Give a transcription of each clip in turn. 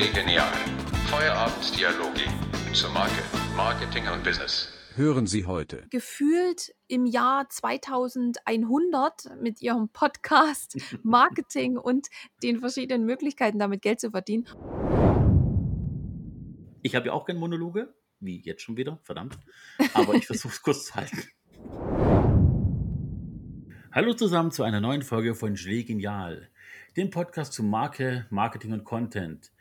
Gelee Genial. Feierabenddialoge zur Marke, Marketing und Business. Hören Sie heute. gefühlt im Jahr 2100 mit ihrem Podcast, Marketing und den verschiedenen Möglichkeiten, damit Geld zu verdienen. Ich habe ja auch gerne Monologe, wie jetzt schon wieder, verdammt. Aber ich versuche es kurz zu halten. Hallo zusammen zu einer neuen Folge von Gelee Genial, dem Podcast zu Marke, Marketing und Content.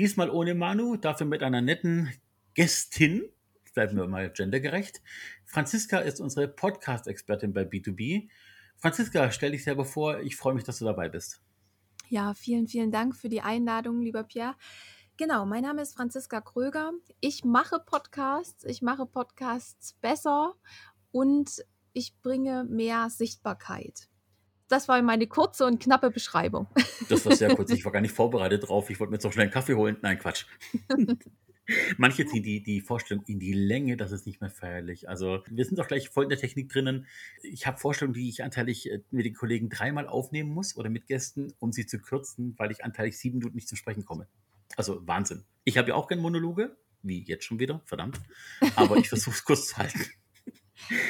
Diesmal ohne Manu, dafür mit einer netten Gästin, bleiben wir mal gendergerecht. Franziska ist unsere Podcast-Expertin bei B2B. Franziska, stell dich selber vor, ich freue mich, dass du dabei bist. Ja, vielen, vielen Dank für die Einladung, lieber Pierre. Genau, mein Name ist Franziska Kröger. Ich mache Podcasts, ich mache Podcasts besser und ich bringe mehr Sichtbarkeit. Das war meine kurze und knappe Beschreibung. Das war sehr kurz, ich war gar nicht vorbereitet drauf. Ich wollte mir jetzt noch schnell einen Kaffee holen. Nein, Quatsch. Manche ziehen die, die Vorstellung in die Länge, das ist nicht mehr feierlich. Also wir sind doch gleich voll in der Technik drinnen. Ich habe Vorstellungen, die ich anteilig äh, mit den Kollegen dreimal aufnehmen muss oder mit Gästen, um sie zu kürzen, weil ich anteilig sieben Minuten nicht zum Sprechen komme. Also Wahnsinn. Ich habe ja auch gerne Monologe, wie jetzt schon wieder, verdammt. Aber ich versuche es kurz zu halten.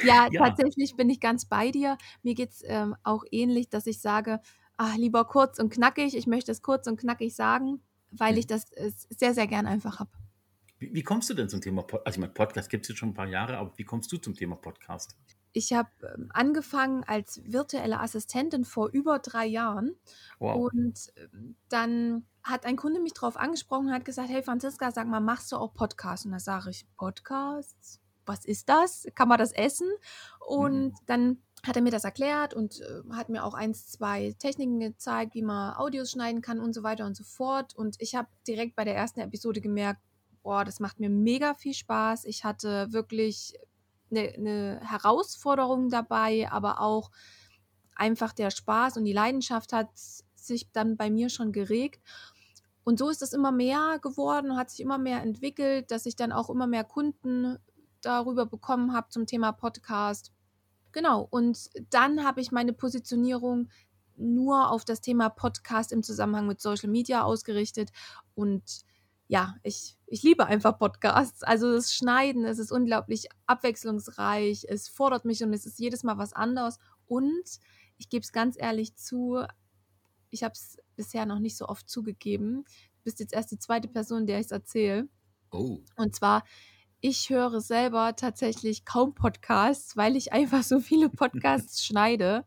Ja, Ja. tatsächlich bin ich ganz bei dir. Mir geht es ähm, auch ähnlich, dass ich sage, ach, lieber kurz und knackig. Ich möchte es kurz und knackig sagen, weil Mhm. ich das äh, sehr, sehr gern einfach habe. Wie, wie kommst du denn zum Thema Podcast? Also ich meine, Podcast gibt es jetzt schon ein paar Jahre, aber wie kommst du zum Thema Podcast? Ich habe ähm, angefangen als virtuelle Assistentin vor über drei Jahren Wow. und ähm, dann hat ein Kunde mich darauf angesprochen und hat gesagt, hey Franziska, sag mal, machst du auch Podcasts? Und da sage ich, Podcasts? Was ist das? Kann man das essen? Und Mhm. dann hat er mir das erklärt und äh, hat mir auch eins, zwei Techniken gezeigt, wie man Audios schneiden kann und so weiter und so fort. Und ich habe direkt bei der ersten Episode gemerkt, boah, das macht mir mega viel Spaß. Ich hatte wirklich eine, eine Herausforderung dabei, aber auch einfach der Spaß und die Leidenschaft hat sich dann bei mir schon geregt. Und so ist es immer mehr geworden, hat sich immer mehr entwickelt, dass ich dann auch immer mehr Kunden darüber bekommen habe zum Thema Podcast. Genau, und dann habe ich meine Positionierung nur auf das Thema Podcast im Zusammenhang mit Social Media ausgerichtet. Und ja, ich, ich liebe einfach Podcasts. Also das Schneiden, es ist unglaublich abwechslungsreich, es fordert mich und es ist jedes Mal was anderes. Und ich gebe es ganz ehrlich zu, ich habe es bisher noch nicht so oft zugegeben. Du bist jetzt erst die zweite Person, der ich es erzähle. Oh. Und zwar, ich höre selber tatsächlich kaum Podcasts, weil ich einfach so viele Podcasts schneide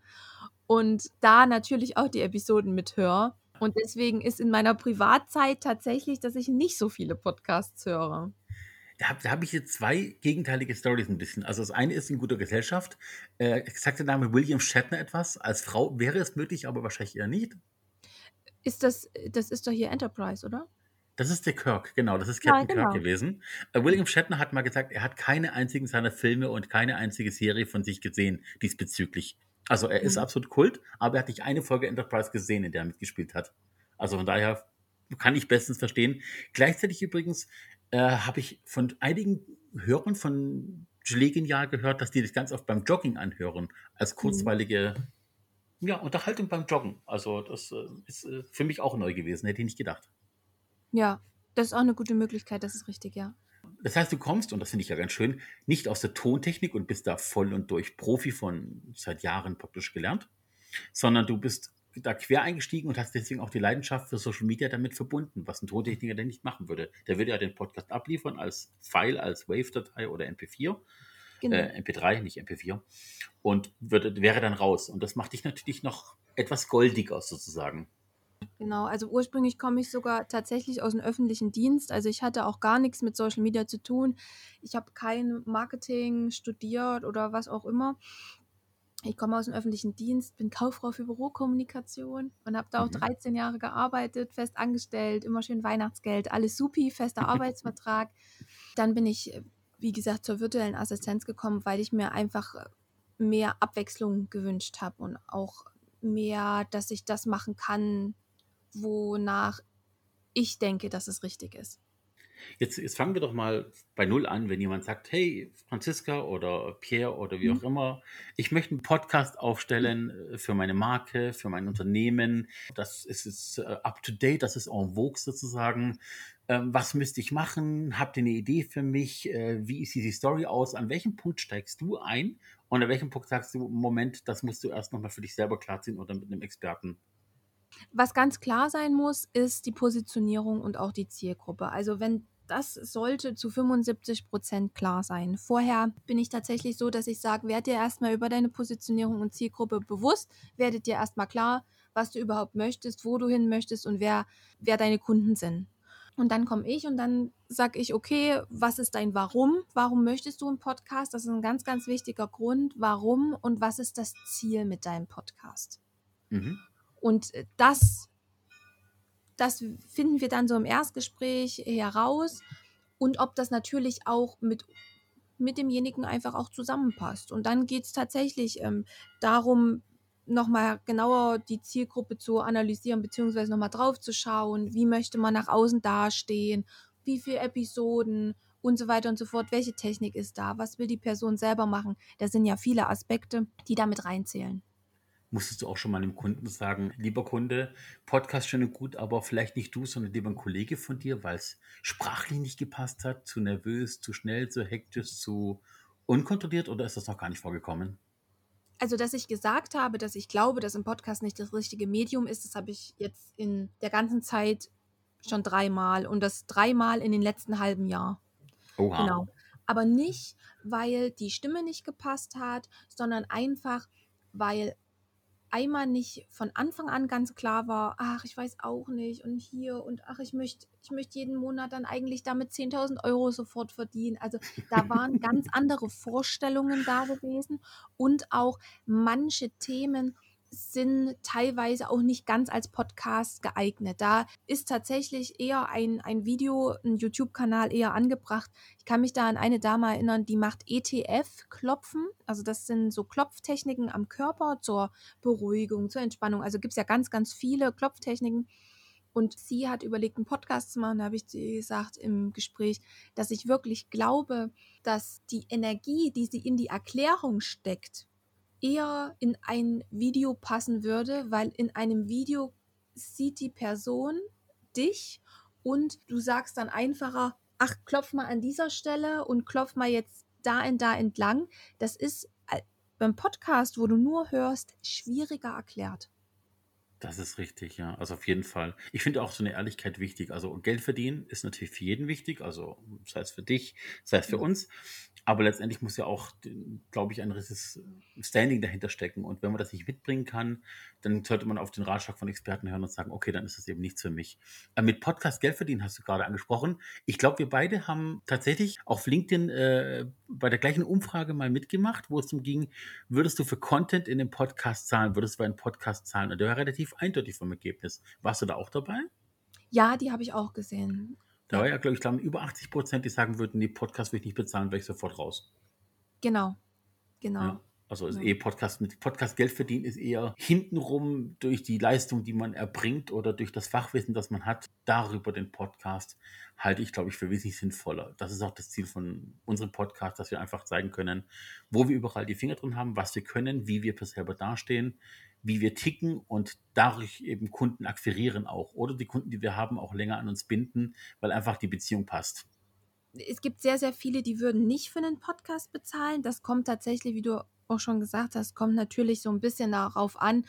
und da natürlich auch die Episoden mithöre. Und deswegen ist in meiner Privatzeit tatsächlich, dass ich nicht so viele Podcasts höre. Da habe hab ich jetzt zwei gegenteilige Stories ein bisschen. Also das eine ist in guter Gesellschaft. Äh, sagt der Name William Shatner etwas? Als Frau wäre es möglich, aber wahrscheinlich eher nicht. Ist das, das ist doch hier Enterprise, oder? Das ist der Kirk, genau, das ist Ja, Captain Kirk genau. gewesen. Äh, William Shatner hat mal gesagt, er hat keine einzigen seiner Filme und keine einzige Serie von sich gesehen diesbezüglich. Also er ist Mhm. absolut Kult, aber er hat nicht eine Folge Enterprise gesehen, in der er mitgespielt hat. Also von daher kann ich bestens verstehen. Gleichzeitig übrigens äh, habe ich von einigen Hörern von Gelee Genial gehört, dass die das ganz oft beim Joggen anhören, als kurzweilige ja, Unterhaltung beim Joggen. Also das äh, ist äh, für mich auch neu gewesen, hätte ich nicht gedacht. Ja, das ist auch eine gute Möglichkeit, das ist richtig, ja. Das heißt, du kommst, und das finde ich ja ganz schön, nicht aus der Tontechnik und bist da voll und durch Profi von seit Jahren praktisch gelernt, sondern du bist da quer eingestiegen und hast deswegen auch die Leidenschaft für Social Media damit verbunden, was ein Tontechniker denn nicht machen würde. Der würde ja den Podcast abliefern als File, als Wave-Datei oder MP4, Genau. äh, MP3, nicht MP4, und würde, wäre dann raus. Und das macht dich natürlich noch etwas goldiger sozusagen. Genau, also ursprünglich komme ich sogar tatsächlich aus dem öffentlichen Dienst. Also ich hatte auch gar nichts mit Social Media zu tun. Ich habe kein Marketing studiert oder was auch immer. Ich komme aus dem öffentlichen Dienst, bin Kauffrau für Bürokommunikation und habe da auch Mhm. 13 Jahre gearbeitet, fest angestellt, immer schön Weihnachtsgeld, alles supi, fester Arbeitsvertrag. Dann bin ich, äh, wie gesagt, zur virtuellen Assistenz gekommen, weil ich mir einfach äh, mehr Abwechslung gewünscht habe und auch mehr, dass ich das machen kann, wonach ich denke, dass es richtig ist. Jetzt, jetzt fangen wir doch mal bei Null an, wenn jemand sagt, hey, Franziska oder Pierre oder wie Mhm. auch immer, ich möchte einen Podcast aufstellen äh, für meine Marke, für mein Unternehmen. Das ist jetzt äh, up to date, das ist en vogue sozusagen. Ähm, was müsste ich machen? Habt ihr eine Idee für mich? Äh, wie sieht die Story aus? An welchem Punkt steigst du ein? Und an welchem Punkt sagst du, Moment, das musst du erst nochmal für dich selber klarziehen oder mit einem Experten? Was ganz klar sein muss, ist die Positionierung und auch die Zielgruppe. Also wenn das sollte zu 75 Prozent klar sein. Vorher bin ich tatsächlich so, dass ich sage, werd dir erstmal über deine Positionierung und Zielgruppe bewusst, werdet dir erstmal klar, was du überhaupt möchtest, wo du hin möchtest und wer, wer deine Kunden sind. Und dann komme ich und dann sage ich, okay, was ist dein Warum? Warum möchtest du einen Podcast? Das ist ein ganz, ganz wichtiger Grund. Warum und was ist das Ziel mit deinem Podcast? Mhm. Und äh, das, das finden wir dann so im Erstgespräch heraus. Und ob das natürlich auch mit, mit demjenigen einfach auch zusammenpasst. Und dann geht es tatsächlich ähm, darum, nochmal genauer die Zielgruppe zu analysieren, beziehungsweise nochmal drauf zu schauen, wie möchte man nach außen dastehen, wie viele Episoden und so weiter und so fort, welche Technik ist da, was will die Person selber machen. Da sind ja viele Aspekte, die damit reinzählen. Musstest du auch schon mal einem Kunden sagen, lieber Kunde, Podcast schön und gut, aber vielleicht nicht du, sondern lieber ein Kollege von dir, weil es sprachlich nicht gepasst hat, zu nervös, zu schnell, zu hektisch, zu unkontrolliert oder ist das noch gar nicht vorgekommen? Also, dass ich gesagt habe, dass ich glaube, dass ein Podcast nicht das richtige Medium ist, das habe ich jetzt in der ganzen Zeit schon dreimal und das dreimal in den letzten halben Jahr. Oha. Genau. Aber nicht, weil die Stimme nicht gepasst hat, sondern einfach, weil einmal nicht von Anfang an ganz klar war, ach, ich weiß auch nicht und hier und ach, ich möchte ich möchte jeden Monat dann eigentlich damit 10.000 Euro sofort verdienen. Also da waren ganz andere Vorstellungen da gewesen und auch manche Themen sind teilweise auch nicht ganz als Podcast geeignet. Da ist tatsächlich eher ein, ein Video, ein YouTube-Kanal eher angebracht. Ich kann mich da an eine Dame erinnern, die macht ETF-Klopfen. Also das sind so Klopftechniken am Körper zur Beruhigung, zur Entspannung. Also gibt es ja ganz, ganz viele Klopftechniken. Und sie hat überlegt, einen Podcast zu machen. Da habe ich gesagt im Gespräch, dass ich wirklich glaube, dass die Energie, die sie in die Erklärung steckt, eher in ein Video passen würde, weil in einem Video sieht die Person dich und du sagst dann einfacher, ach, klopf mal an dieser Stelle und klopf mal jetzt da und da entlang. Das ist äh, beim Podcast, wo du nur hörst, schwieriger erklärt. Das ist richtig, ja. Also auf jeden Fall. Ich finde auch so eine Ehrlichkeit wichtig. Also Geld verdienen ist natürlich für jeden wichtig. Also sei es für dich, sei es für Ja. uns. Aber letztendlich muss ja auch, glaube ich, ein gewisses Standing dahinter stecken. Und wenn man das nicht mitbringen kann, dann sollte man auf den Ratschlag von Experten hören und sagen, okay, dann ist das eben nichts für mich. Äh, mit Podcast Geld verdienen hast du gerade angesprochen. Ich glaube, wir beide haben tatsächlich auf LinkedIn äh, bei der gleichen Umfrage mal mitgemacht, wo es darum ging, würdest du für Content in dem Podcast zahlen, würdest du für einen Podcast zahlen? Und der war relativ eindeutig vom Ergebnis. Warst du da auch dabei? Ja, die habe ich auch gesehen. Da war ja, glaube ich, glaube über 80 Prozent, die sagen würden, nee, Podcast will ich nicht bezahlen, wäre ich sofort raus. Genau. Genau. Ja. Also ist Ja. eh Podcast mit Podcast Geld verdienen ist eher hintenrum durch die Leistung, die man erbringt oder durch das Fachwissen, das man hat, darüber den Podcast halte ich, glaube ich, für wesentlich sinnvoller. Das ist auch das Ziel von unserem Podcast, dass wir einfach zeigen können, wo wir überall die Finger drin haben, was wir können, wie wir für selber dastehen, wie wir ticken und dadurch eben Kunden akquirieren auch oder die Kunden, die wir haben, auch länger an uns binden, weil einfach die Beziehung passt. es gibt sehr, sehr viele, die würden nicht für einen Podcast bezahlen. Das kommt tatsächlich, wie du auch schon gesagt hast, kommt natürlich so ein bisschen darauf an,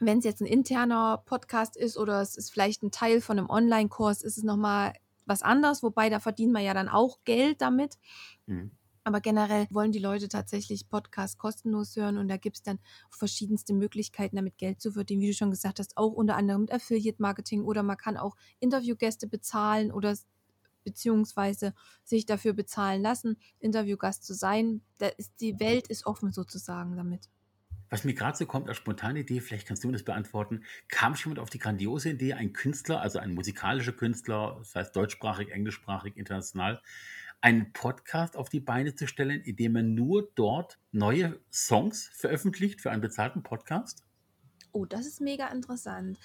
wenn es jetzt ein interner Podcast ist oder es ist vielleicht ein Teil von einem Online-Kurs, ist es nochmal was anderes, wobei da verdient man ja dann auch Geld damit. Mhm. Aber generell wollen die Leute tatsächlich Podcasts kostenlos hören und da gibt es dann verschiedenste Möglichkeiten, damit Geld zu verdienen. Wie du schon gesagt hast, auch unter anderem mit Affiliate-Marketing oder man kann auch Interviewgäste bezahlen oder beziehungsweise sich dafür bezahlen lassen, Interviewgast zu sein. Da ist, die Welt ist offen sozusagen damit. Was mir gerade so kommt als spontane Idee, vielleicht kannst du mir das beantworten, kam schon mal auf die grandiose Idee, ein Künstler, also ein musikalischer Künstler, das heißt deutschsprachig, englischsprachig, international, einen Podcast auf die Beine zu stellen, indem er nur dort neue Songs veröffentlicht für einen bezahlten Podcast? Oh, das ist mega interessant.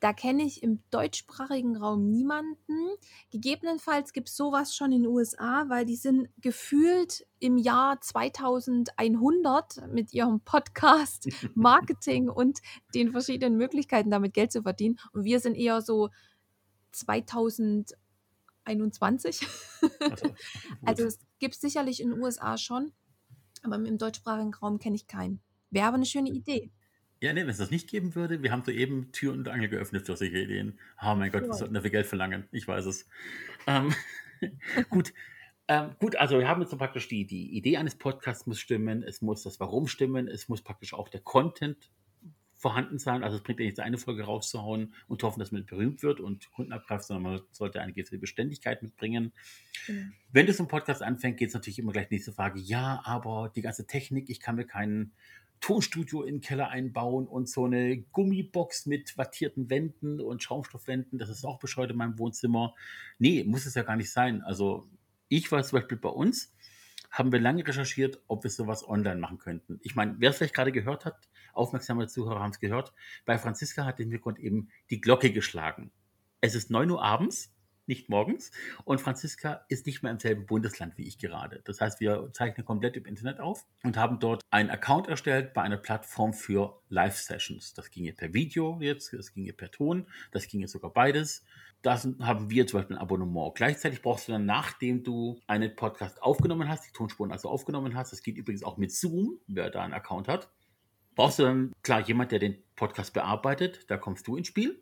Da kenne ich im deutschsprachigen Raum niemanden. Gegebenenfalls gibt es sowas schon in den USA, weil die sind gefühlt im Jahr 2100 mit ihrem Podcast, Marketing und den verschiedenen Möglichkeiten, damit Geld zu verdienen. Und wir sind eher so 2000 21. also es gibt sicherlich in den USA schon, aber im deutschsprachigen Raum kenne ich keinen. Wäre aber eine schöne Idee. Ja, nee, wenn es das nicht geben würde, wir haben soeben Tür und Angel geöffnet für solche Ideen. Oh mein Gott, cool. wir sollten dafür Geld verlangen. Ich weiß es. Ähm, gut. Ähm, gut, also wir haben jetzt praktisch die, die Idee eines Podcasts muss stimmen, es muss das Warum stimmen, es muss praktisch auch der Content vorhanden sein. Also es bringt ja nicht eine Folge rauszuhauen und hoffen, dass man berühmt wird und Kunden abgreift, sondern man sollte eine gewisse Beständigkeit mitbringen. Genau. Wenn du so einen Podcast anfängst, geht es natürlich immer gleich nächste Frage. Ja, aber die ganze Technik, ich kann mir kein Tonstudio in den Keller einbauen und so eine Gummibox mit wattierten Wänden und Schaumstoffwänden, das ist auch bescheuert in meinem Wohnzimmer. Nee, muss es ja gar nicht sein. Also ich war zum Beispiel bei uns, haben wir lange recherchiert, ob wir sowas online machen könnten. Ich meine, wer es vielleicht gerade gehört hat, aufmerksame Zuhörer haben es gehört, bei Franziska hat im Hintergrund eben die Glocke geschlagen. Es ist 9 Uhr abends, nicht morgens, und Franziska ist nicht mehr im selben Bundesland wie ich gerade. Das heißt, wir zeichnen komplett im Internet auf und haben dort einen Account erstellt bei einer Plattform für Live-Sessions. Das ginge per Video jetzt, das ginge per Ton, das ginge sogar beides. Da sind- haben wir zum Beispiel ein Abonnement. Gleichzeitig brauchst du dann, nachdem du einen Podcast aufgenommen hast, die Tonspuren also aufgenommen hast, das geht übrigens auch mit Zoom, wer da einen Account hat, brauchst du dann, klar, jemand, der den Podcast bearbeitet, da kommst du ins Spiel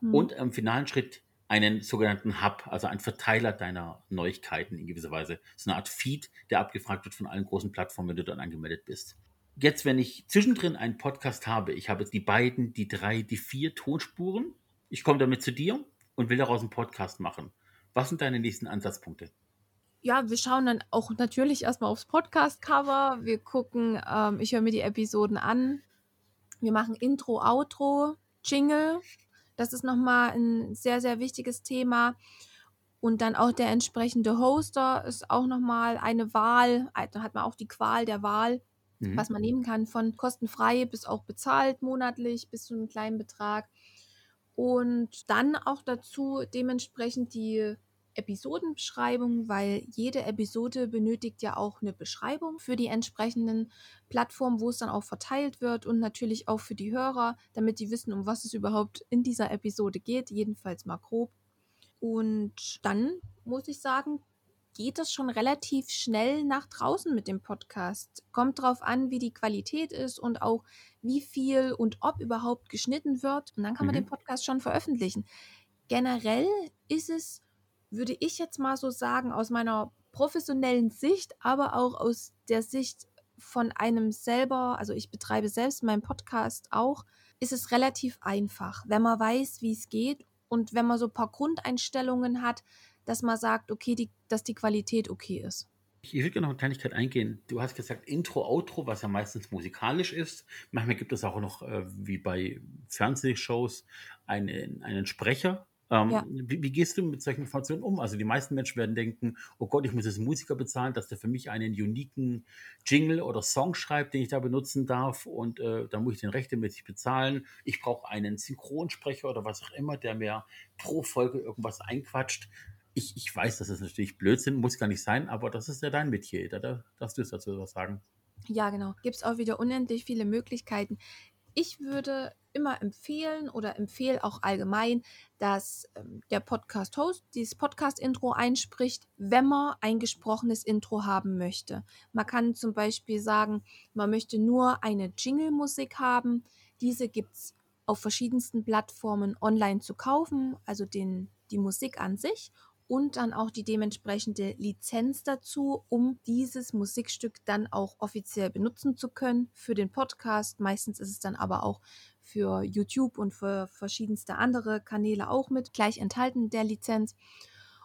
Hm. und im finalen Schritt einen sogenannten Hub, also einen Verteiler deiner Neuigkeiten in gewisser Weise. So eine Art Feed, der abgefragt wird von allen großen Plattformen, wenn du dann angemeldet bist. Jetzt, wenn ich zwischendrin einen Podcast habe, ich habe jetzt die beiden, die drei, die vier Tonspuren, ich komme damit zu dir und will daraus einen Podcast machen. Was sind deine nächsten Ansatzpunkte? Ja, wir schauen dann auch natürlich erstmal aufs Podcast-Cover. Wir gucken, ähm, ich höre mir die Episoden an. Wir machen Intro, Outro, Jingle. Das ist nochmal ein sehr, sehr wichtiges Thema. Und dann auch der entsprechende Hoster ist auch nochmal eine Wahl. Da hat man auch die Qual der Wahl, Mhm. was man nehmen kann, von kostenfrei bis auch bezahlt monatlich bis zu einem kleinen Betrag. Und dann auch dazu dementsprechend die Episodenbeschreibung, weil jede Episode benötigt ja auch eine Beschreibung für die entsprechenden Plattformen, wo es dann auch verteilt wird und natürlich auch für die Hörer, damit die wissen, um was es überhaupt in dieser Episode geht, jedenfalls mal grob. Und dann muss ich sagen, geht das schon relativ schnell nach draußen mit dem Podcast. Kommt drauf an, wie die Qualität ist und auch wie viel und ob überhaupt geschnitten wird. Und dann kann man Mhm. den Podcast schon veröffentlichen. Generell ist es, würde ich jetzt mal so sagen, aus meiner professionellen Sicht, aber auch aus der Sicht von einem selber, also ich betreibe selbst meinen Podcast auch, ist es relativ einfach, wenn man weiß, wie es geht und wenn man so ein paar Grundeinstellungen hat, dass man sagt, okay, die, dass die Qualität okay ist. Ich würde gerne noch eine Kleinigkeit eingehen. Du hast gesagt Intro, Outro, was ja meistens musikalisch ist. Manchmal gibt es auch noch, äh, wie bei Fernsehshows, einen, einen Sprecher. Ähm, Ja. wie, wie gehst du mit solchen Informationen um? Also die meisten Menschen werden denken, oh Gott, ich muss jetzt einen Musiker bezahlen, dass der für mich einen uniken Jingle oder Song schreibt, den ich da benutzen darf und äh, da muss ich den rechtmäßig bezahlen. Ich brauche einen Synchronsprecher oder was auch immer, der mir pro Folge irgendwas einquatscht. Ich, ich weiß, das ist natürlich Blödsinn, muss gar nicht sein, aber das ist ja dein Metier. Da, da darfst du jetzt dazu was sagen. Ja, genau. Gibt es auch wieder unendlich viele Möglichkeiten. Ich würde immer empfehlen oder empfehle auch allgemein, dass ähm, der Podcast-Host dieses Podcast-Intro einspricht, wenn man ein gesprochenes Intro haben möchte. Man kann zum Beispiel sagen, man möchte nur eine Jingle-Musik haben. Diese gibt es auf verschiedensten Plattformen online zu kaufen, also den, die Musik an sich und dann auch die dementsprechende Lizenz dazu, um dieses Musikstück dann auch offiziell benutzen zu können für den Podcast. Meistens ist es dann aber auch für YouTube und für verschiedenste andere Kanäle auch mit gleich enthalten der Lizenz.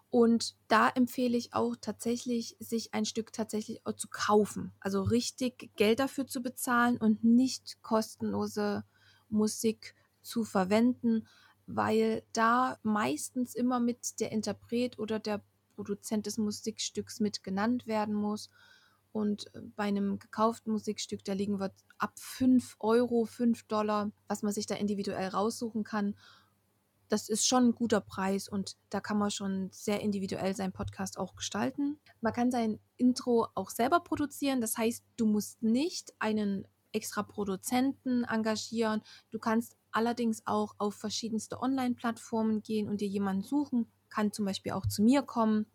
Und da empfehle ich auch tatsächlich, sich ein Stück tatsächlich zu kaufen. Also richtig Geld dafür zu bezahlen und nicht kostenlose Musik zu verwenden, weil da meistens immer mit der Interpret oder der Produzent des Musikstücks mit genannt werden muss. Und äh, bei einem gekauften Musikstück, da liegen wir ab 5 Euro, 5 Dollar, was man sich da individuell raussuchen kann. das ist schon ein guter Preis und da kann man schon sehr individuell seinen Podcast auch gestalten. Man kann sein Intro auch selber produzieren, das heißt, du musst nicht einen extra Produzenten engagieren. Du kannst allerdings auch auf verschiedenste Online-Plattformen gehen und dir jemanden suchen, kann zum Beispiel auch zu mir kommen.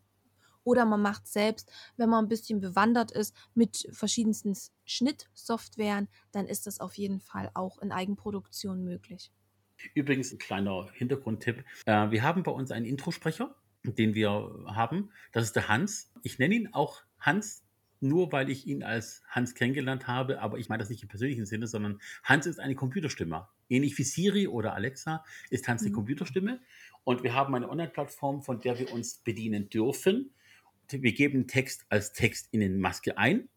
Oder man macht selbst, wenn man ein bisschen bewandert ist mit verschiedensten Schnittsoftwaren, dann ist das auf jeden Fall auch in Eigenproduktion möglich. Übrigens ein kleiner Hintergrundtipp. Äh, wir haben bei uns einen Introsprecher, den wir haben. Das ist der Hans. Ich nenne ihn auch Hans, nur weil ich ihn als Hans kennengelernt habe, aber ich meine das nicht im persönlichen Sinne, sondern Hans ist eine Computerstimme. Ähnlich wie Siri oder Alexa ist Hans mhm. die Computerstimme. Und wir haben eine Online-Plattform, von der wir uns bedienen dürfen. Wir geben Text als Text in den Maske ein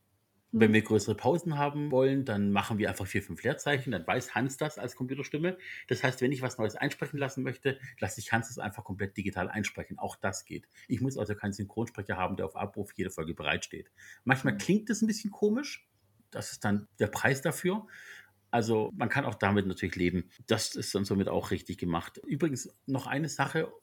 wenn mhm. wir größere Pausen haben wollen, dann machen wir einfach vier, fünf Leerzeichen. Dann weiß Hans das als Computerstimme. Das heißt, wenn ich was Neues einsprechen lassen möchte, lasse ich Hans das einfach komplett digital einsprechen. Auch das geht. Ich muss also keinen Synchronsprecher haben, der auf Abruf jede Folge bereitsteht. Manchmal mhm. klingt das ein bisschen komisch. Das ist dann der Preis dafür. Also man kann auch damit natürlich leben. Das ist dann somit auch richtig gemacht. Übrigens noch eine Sache,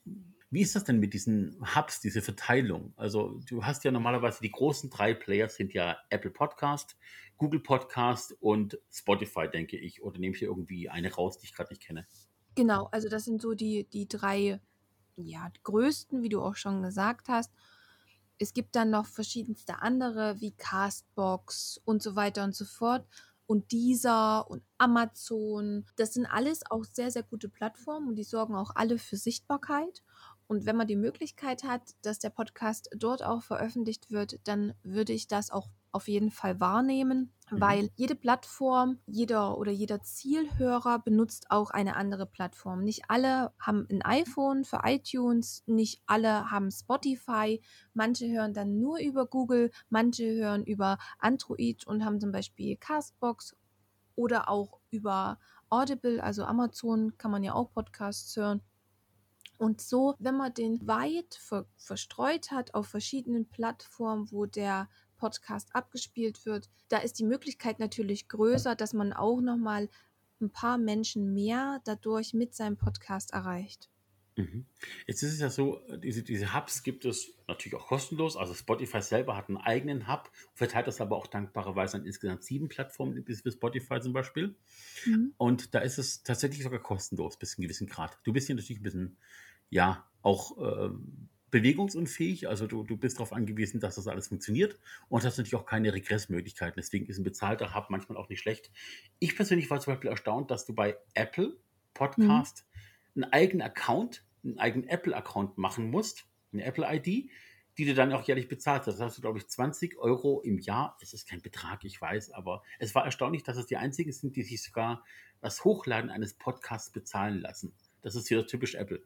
wie ist das denn mit diesen Hubs, diese Verteilung? Also du hast ja normalerweise die großen drei Player sind ja Apple Podcast, Google Podcast und Spotify, denke ich. Oder nehme ich hier irgendwie eine raus, die ich gerade nicht kenne? Genau, also das sind so die, die drei ja, größten, wie du auch schon gesagt hast. Es gibt dann noch verschiedenste andere wie Castbox und so weiter und so fort und Deezer und Amazon. Das sind alles auch sehr, sehr gute Plattformen und die sorgen auch alle für Sichtbarkeit. Und wenn man die Möglichkeit hat, dass der Podcast dort auch veröffentlicht wird, dann würde ich das auch auf jeden Fall wahrnehmen, mhm. weil jede Plattform, jeder oder jeder Zielhörer benutzt auch eine andere Plattform. Nicht alle haben ein iPhone für iTunes, nicht alle haben Spotify, manche hören dann nur über Google, manche hören über Android und haben zum Beispiel Castbox oder auch über Audible, also Amazon kann man ja auch Podcasts hören. Und so, wenn man den weit ver verstreut hat auf verschiedenen Plattformen, wo der Podcast abgespielt wird, da ist die Möglichkeit natürlich größer, dass man auch noch mal ein paar Menschen mehr dadurch mit seinem Podcast erreicht. Mhm. Jetzt ist es ja so, diese, diese Hubs gibt es natürlich auch kostenlos. Also Spotify selber hat einen eigenen Hub, verteilt das aber auch dankbarerweise an insgesamt sieben Plattformen, bis für Spotify zum Beispiel. Mhm. Und da ist es tatsächlich sogar kostenlos bis zu einem gewissen Grad. Du bist hier natürlich ein bisschen ja auch äh, bewegungsunfähig. Also du, du bist darauf angewiesen, dass das alles funktioniert und hast natürlich auch keine Regressmöglichkeiten. Deswegen ist ein bezahlter Hub manchmal auch nicht schlecht. Ich persönlich war zum Beispiel erstaunt, dass du bei Apple Podcast mhm. einen eigenen Account, einen eigenen Apple-Account machen musst, eine Apple-ID, die du dann auch jährlich bezahlst. Das hast du, glaube ich, 20 Euro im Jahr. Es ist kein Betrag, ich weiß, aber es war erstaunlich, dass es die einzigen sind, die sich sogar das Hochladen eines Podcasts bezahlen lassen. Das ist wieder typisch Apple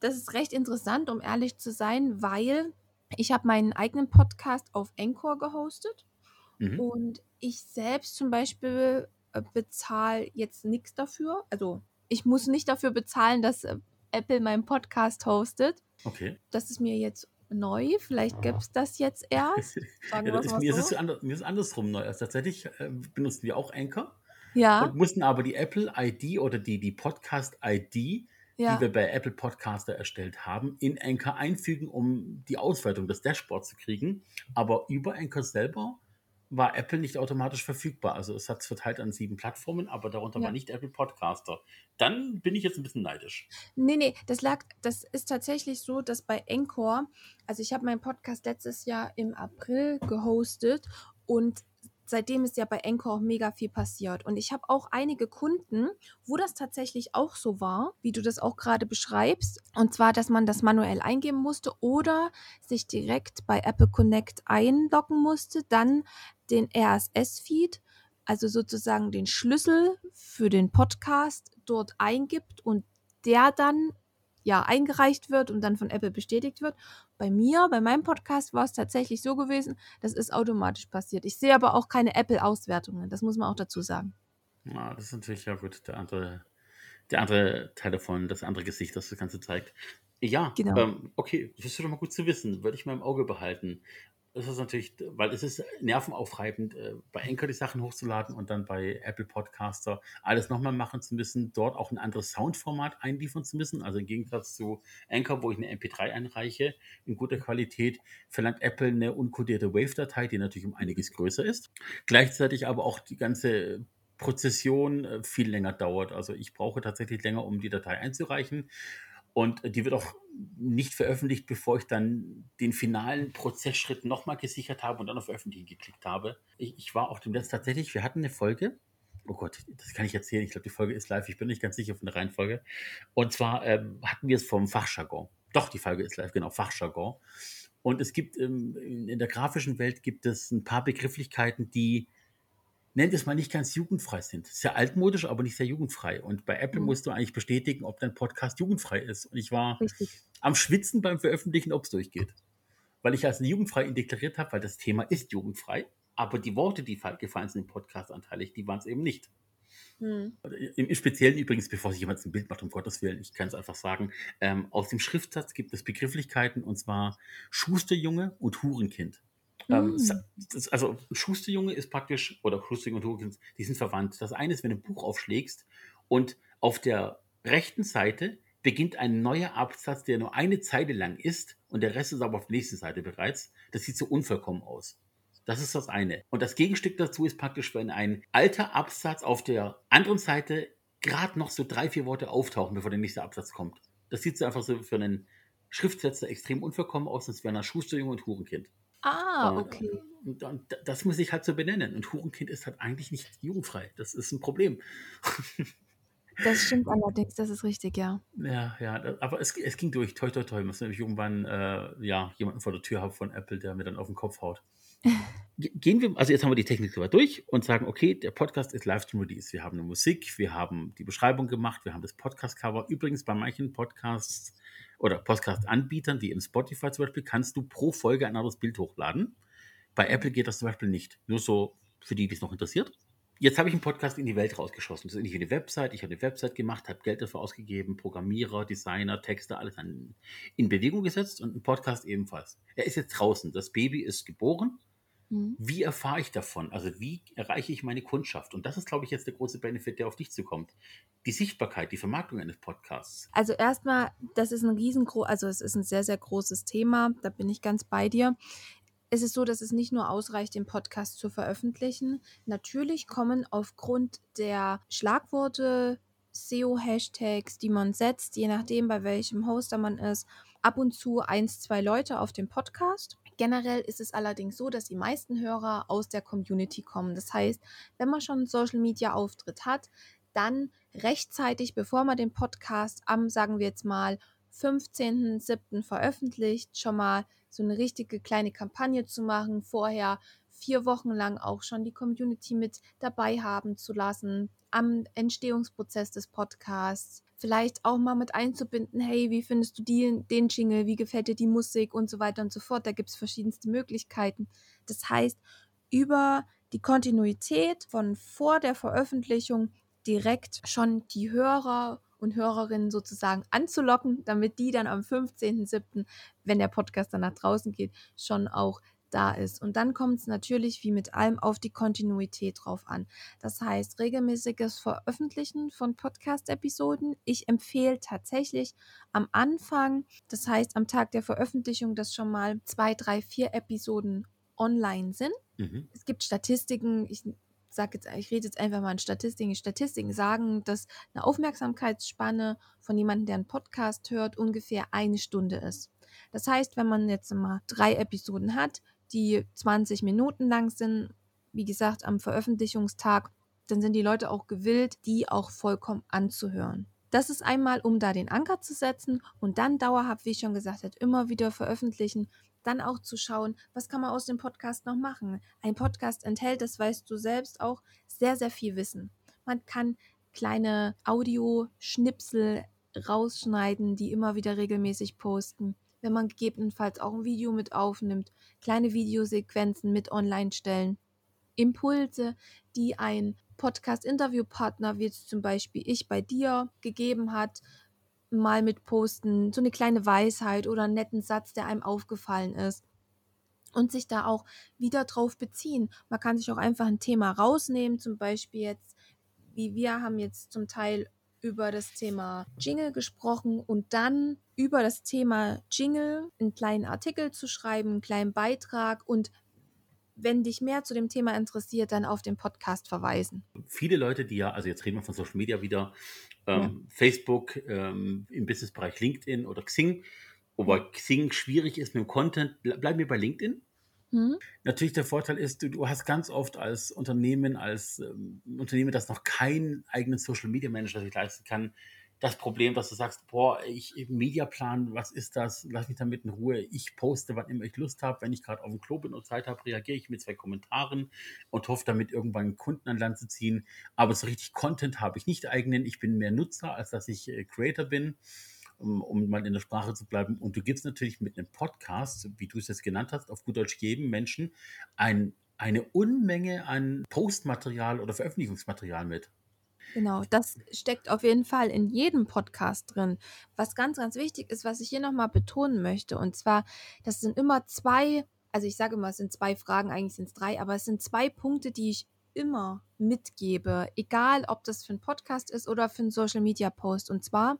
das ist recht interessant, um ehrlich zu sein, weil ich habe meinen eigenen Podcast auf Encore gehostet mhm. und ich selbst zum Beispiel äh, bezahle jetzt nichts dafür. Also ich muss nicht dafür bezahlen, dass äh, Apple meinen Podcast hostet. Okay. Das ist mir jetzt neu. Vielleicht gibt es das jetzt erst. ja, ist, mir, so. ist es anders, mir ist es andersrum neu. Also tatsächlich äh, benutzen wir auch Anchor. Ja. Und mussten aber die Apple-ID oder die, die Podcast-ID ja. die wir bei Apple Podcaster erstellt haben, in Anchor einfügen, um die Auswertung des Dashboards zu kriegen. Aber über Anchor selber war Apple nicht automatisch verfügbar. Also es hat es verteilt an sieben Plattformen, aber darunter ja. war nicht Apple Podcaster. Dann bin ich jetzt ein bisschen neidisch. Nee, nee, das lag, das ist tatsächlich so, dass bei Anchor, also ich habe meinen Podcast letztes Jahr im April gehostet und seitdem ist ja bei Anchor auch mega viel passiert. Und ich habe auch einige Kunden, wo das tatsächlich auch so war, wie du das auch gerade beschreibst. Und zwar, dass man das manuell eingeben musste oder sich direkt bei Apple Connect einloggen musste, dann den RSS-Feed, also sozusagen den Schlüssel für den Podcast dort eingibt und der dann ja eingereicht wird und dann von Apple bestätigt wird. Bei mir, bei meinem Podcast war es tatsächlich so gewesen, das ist automatisch passiert. Ich sehe aber auch keine Apple-Auswertungen, das muss man auch dazu sagen. Ja, das ist natürlich ja gut, der andere, der andere Teil davon, das andere Gesicht, das das Ganze zeigt. Ja, genau. Ähm, okay, das ist doch mal gut zu wissen, würde ich mal im Auge behalten. Ist natürlich, weil es ist nervenaufreibend, äh, bei Anchor die Sachen hochzuladen und dann bei Apple Podcaster alles nochmal machen zu müssen, dort auch ein anderes Soundformat einliefern zu müssen. Also im Gegensatz zu Anchor, wo ich eine MP3 einreiche in guter Qualität, verlangt Apple eine unkodierte Wave-Datei, die natürlich um einiges größer ist. Gleichzeitig aber auch die ganze Prozession äh, viel länger dauert. Also ich brauche tatsächlich länger, um die Datei einzureichen. Und die wird auch nicht veröffentlicht, bevor ich dann den finalen Prozessschritt nochmal gesichert habe und dann auf Veröffentlichen geklickt habe. Ich, ich war auch dem letzten tatsächlich, wir hatten eine Folge. Oh Gott, das kann ich erzählen. Ich glaube, die Folge ist live. Ich bin nicht ganz sicher von der Reihenfolge. Und zwar ähm, hatten wir es vom Fachjargon. Doch, die Folge ist live, genau, Fachjargon. Und es gibt ähm, in der grafischen Welt gibt es ein paar Begrifflichkeiten, die nennt es mal nicht ganz jugendfrei sind. Sehr altmodisch, aber nicht sehr jugendfrei. Und bei Apple mhm. musst du eigentlich bestätigen, ob dein Podcast jugendfrei ist. Und ich war Richtig. am Schwitzen beim Veröffentlichen, ob es durchgeht. Weil ich als jugendfrei deklariert habe, weil das Thema ist jugendfrei. Aber die Worte, die gefallen sind im Podcast anteilig, die waren es eben nicht. Mhm. Im Speziellen übrigens, bevor sich jemand ein Bild macht, um Gottes Willen, ich kann es einfach sagen, ähm, aus dem Schriftsatz gibt es Begrifflichkeiten, und zwar Schusterjunge und Hurenkind. Ähm, hm. also Schusterjunge ist praktisch, oder Schusterjunge und Hurricans, die sind verwandt. Das eine ist, wenn du ein Buch aufschlägst und auf der rechten Seite beginnt ein neuer Absatz, der nur eine Zeile lang ist und der Rest ist aber auf der nächsten Seite bereits. Das sieht so unvollkommen aus. Das ist das eine. Und das Gegenstück dazu ist praktisch, wenn ein alter Absatz auf der anderen Seite gerade noch so drei, vier Worte auftauchen, bevor der nächste Absatz kommt. Das sieht so einfach so für einen Schriftsetzer extrem unvollkommen aus, als wäre ein Schusterjunge und Hurenkind. Ah, okay. Und, und, das muss ich halt so benennen. Und Hurenkind ist halt eigentlich nicht jugendfrei. Das ist ein Problem. Das stimmt allerdings, das ist richtig, ja. Ja, ja, aber es, es ging durch. Toi, toi, toi. Muss nämlich irgendwann äh, ja, jemanden vor der Tür haben von Apple, der mir dann auf den Kopf haut. Gehen wir, also jetzt haben wir die Technik soweit durch und sagen, okay, der Podcast ist Livestream Release. Wir haben eine Musik, wir haben die Beschreibung gemacht, wir haben das Podcast-Cover. Übrigens bei manchen Podcasts oder Podcast-Anbietern, wie im Spotify zum Beispiel, kannst du pro Folge ein anderes Bild hochladen. Bei Apple geht das zum Beispiel nicht. Nur so für die, die es noch interessiert. Jetzt habe ich einen Podcast in die Welt rausgeschossen. Das ist nicht wie eine Website. Ich habe eine Website gemacht, habe Geld dafür ausgegeben, Programmierer, Designer, Texte, alles in Bewegung gesetzt und ein Podcast ebenfalls. Er ist jetzt draußen. Das Baby ist geboren. Mhm. Wie erfahre ich davon? Also wie erreiche ich meine Kundschaft? Und das ist, glaube ich, jetzt der große Benefit, der auf dich zukommt. Die Sichtbarkeit, die Vermarktung eines Podcasts. Also erstmal, das ist ein riesengroß, also es ist ein sehr, sehr großes Thema. Da bin ich ganz bei dir. Es ist so, dass es nicht nur ausreicht, den Podcast zu veröffentlichen. Natürlich kommen aufgrund der Schlagworte, SEO-Hashtags, die man setzt, je nachdem, bei welchem Hoster man ist, ab und zu eins, zwei Leute auf den Podcast. Generell ist es allerdings so, dass die meisten Hörer aus der Community kommen. Das heißt, wenn man schon einen Social-Media-Auftritt hat, dann rechtzeitig, bevor man den Podcast am, sagen wir jetzt mal, 15.07. veröffentlicht, schon mal so eine richtige kleine Kampagne zu machen, vorher vier Wochen lang auch schon die Community mit dabei haben zu lassen, am Entstehungsprozess des Podcasts, vielleicht auch mal mit einzubinden, hey, wie findest du die, den Jingle, wie gefällt dir die Musik und so weiter und so fort. Da gibt es verschiedenste Möglichkeiten. Das heißt, über die Kontinuität von vor der Veröffentlichung direkt schon die Hörer und Hörerinnen sozusagen anzulocken, damit die dann am 15.07., wenn der Podcast dann nach draußen geht, schon auch da ist. Und dann kommt es natürlich wie mit allem auf die Kontinuität drauf an. Das heißt, regelmäßiges Veröffentlichen von Podcast-Episoden. Ich empfehle tatsächlich am Anfang, das heißt am Tag der Veröffentlichung, dass schon mal zwei, drei, vier Episoden online sind. Mhm. Es gibt Statistiken, ich sage jetzt, ich rede jetzt einfach mal in Statistiken. Statistiken sagen, dass eine Aufmerksamkeitsspanne von jemandem, der einen Podcast hört, ungefähr eine Stunde ist. Das heißt, wenn man jetzt mal drei Episoden hat, die 20 Minuten lang sind, wie gesagt, am Veröffentlichungstag, dann sind die Leute auch gewillt, die auch vollkommen anzuhören. Das ist einmal, um da den Anker zu setzen und dann dauerhaft, wie ich schon gesagt habe, immer wieder veröffentlichen, dann auch zu schauen, was kann man aus dem Podcast noch machen. Ein Podcast enthält, das weißt du selbst auch, sehr, sehr viel Wissen. Man kann kleine Audioschnipsel rausschneiden, die immer wieder regelmäßig posten wenn man gegebenenfalls auch ein Video mit aufnimmt, kleine Videosequenzen mit online stellen, Impulse, die ein Podcast-Interviewpartner, wie jetzt zum Beispiel ich bei dir, gegeben hat, mal mit posten, so eine kleine Weisheit oder einen netten Satz, der einem aufgefallen ist. und sich da auch wieder drauf beziehen. Man kann sich auch einfach ein Thema rausnehmen, zum Beispiel jetzt, wie wir haben jetzt zum Teil über das Thema Jingle gesprochen und dann über das Thema Jingle einen kleinen Artikel zu schreiben, einen kleinen Beitrag und wenn dich mehr zu dem Thema interessiert, dann auf den Podcast verweisen. Viele Leute, die ja, also jetzt reden wir von Social Media wieder, ähm, ja. Facebook, ähm, im Businessbereich LinkedIn oder Xing, wobei Xing schwierig ist mit dem Content, bleiben wir bei LinkedIn. Mhm. Natürlich der Vorteil ist, du, du, hast ganz oft als Unternehmen, als ähm, Unternehmen, das noch keinen eigenen Social Media Manager sich leisten kann, das Problem, dass du sagst, boah, ich Mediaplan, was ist das? Lass mich damit in Ruhe. Ich poste, wann immer ich Lust habe. Wenn ich gerade auf dem Klo bin und Zeit habe, reagiere ich mit zwei Kommentaren und hoffe damit irgendwann einen Kunden an Land zu ziehen. Aber so richtig Content habe ich nicht eigenen. Ich bin mehr Nutzer, als dass ich äh, Creator bin um, mal in der Sprache zu bleiben. Und du gibst natürlich mit einem Podcast, wie du es jetzt genannt hast, auf gut Deutsch jedem Menschen ein, eine Unmenge an Postmaterial oder Veröffentlichungsmaterial mit. Genau, das steckt auf jeden Fall in jedem Podcast drin. Was ganz, ganz wichtig ist, was ich hier nochmal betonen möchte, und zwar, das sind immer zwei, also ich sage immer, es sind zwei Fragen, eigentlich sind es drei, aber es sind zwei Punkte, die ich immer mitgebe, egal ob das für einen Podcast ist oder für einen Social Media Post. Und zwar,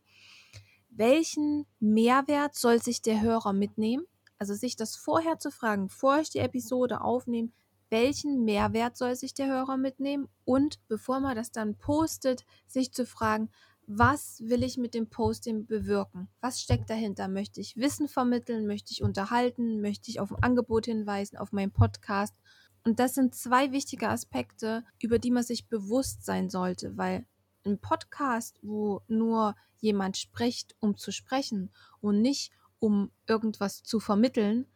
welchen Mehrwert soll sich der Hörer mitnehmen? Also sich das vorher zu fragen, bevor ich die Episode aufnehme, welchen Mehrwert soll sich der Hörer mitnehmen? Und bevor man das dann postet, sich zu fragen, was will ich mit dem Posting bewirken? Was steckt dahinter? Möchte ich Wissen vermitteln? Möchte ich unterhalten? Möchte ich auf ein Angebot hinweisen, auf meinen Podcast? Und das sind zwei wichtige Aspekte, über die man sich bewusst sein sollte, weil ein Podcast, wo nur jemand spricht, um zu sprechen und nicht um irgendwas zu vermitteln,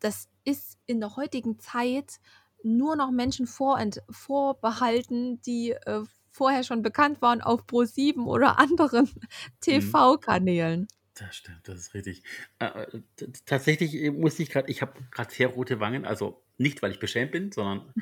das ist in der heutigen Zeit nur noch Menschen vorbehalten, die äh, vorher schon bekannt waren auf Pro7 oder anderen mhm. TV-Kanälen. Das stimmt, das ist richtig. Äh, äh tatsächlich äh, muss ich gerade, ich habe gerade sehr rote Wangen, also nicht, weil ich beschämt bin, sondern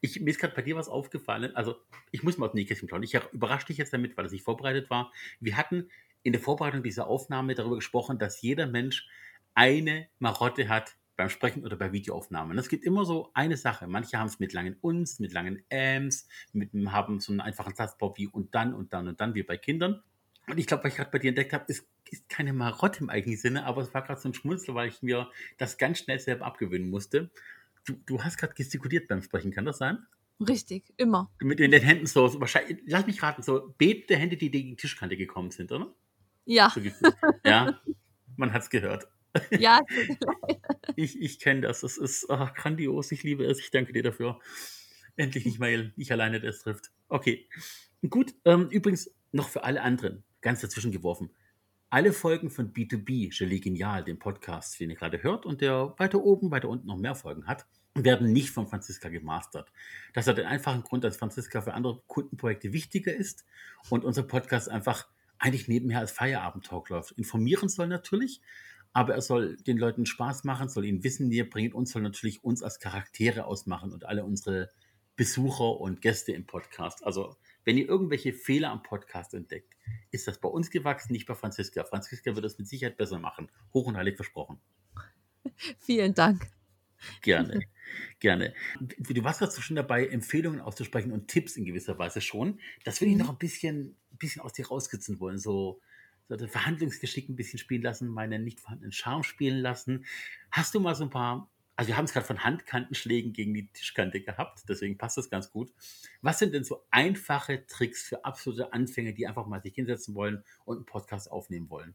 ich, mir ist gerade bei dir was aufgefallen. Also, ich muss mal aus dem Nähkästchen plaudern. Ich überrasche dich jetzt damit, weil es nicht vorbereitet war. Wir hatten in der Vorbereitung dieser Aufnahme darüber gesprochen, dass jeder Mensch eine Marotte hat beim Sprechen oder bei Videoaufnahmen. Es gibt immer so eine Sache. Manche haben es mit langen Uns, mit langen Ams, mit, haben so einen einfachen Satzbau wie und dann und dann und dann, wie bei Kindern. Und ich glaube, was ich gerade bei dir entdeckt habe, ist, ist keine Marotte im eigentlichen Sinne, aber es war gerade so ein Schmunzel, weil ich mir das ganz schnell selber abgewöhnen musste. Du, du hast gerade gestikuliert beim Sprechen, kann das sein? Richtig, immer. Mit in den Händen so, so wahrscheinlich, lass mich raten, so betende Hände, die gegen die Tischkante gekommen sind, oder? Ja. ja, man hat es gehört. Ja, ich, ich kenne das. Das ist ach, grandios. Ich liebe es. Ich danke dir dafür. Endlich nicht mal ich alleine, der es trifft. Okay. Gut. Ähm, übrigens noch für alle anderen, ganz dazwischen geworfen. Alle Folgen von B2B, Gelee Genial, dem Podcast, den ihr gerade hört und der weiter oben, weiter unten noch mehr Folgen hat, werden nicht von Franziska gemastert. Das hat den einfachen Grund, dass Franziska für andere Kundenprojekte wichtiger ist und unser Podcast einfach eigentlich nebenher als Feierabend-Talk läuft. Informieren soll natürlich, aber er soll den Leuten Spaß machen, soll ihnen Wissen näher bringen und soll natürlich uns als Charaktere ausmachen und alle unsere Besucher und Gäste im Podcast. Also, wenn ihr irgendwelche Fehler am Podcast entdeckt, ist das bei uns gewachsen, nicht bei Franziska. Franziska wird das mit Sicherheit besser machen. Hoch und heilig versprochen. Vielen Dank. Gerne, gerne. Du warst gerade so schon dabei, Empfehlungen auszusprechen und Tipps in gewisser Weise schon. Das will ich mhm. noch ein bisschen, ein bisschen aus dir rauskitzen wollen. So, so das Verhandlungsgeschick ein bisschen spielen lassen, meinen nicht vorhandenen Charme spielen lassen. Hast du mal so ein paar, also wir haben es gerade von Handkantenschlägen gegen die Tischkante gehabt, deswegen passt das ganz gut. Was sind denn so einfache Tricks für absolute Anfänger, die einfach mal sich hinsetzen wollen und einen Podcast aufnehmen wollen?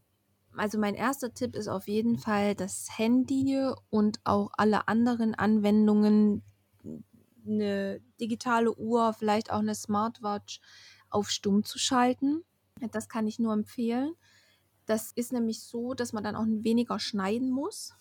Also mein erster Tipp ist auf jeden Fall das Handy und auch alle anderen Anwendungen, eine digitale Uhr, vielleicht auch eine Smartwatch auf stumm zu schalten. Das kann ich nur empfehlen. Das ist nämlich so, dass man dann auch weniger schneiden muss,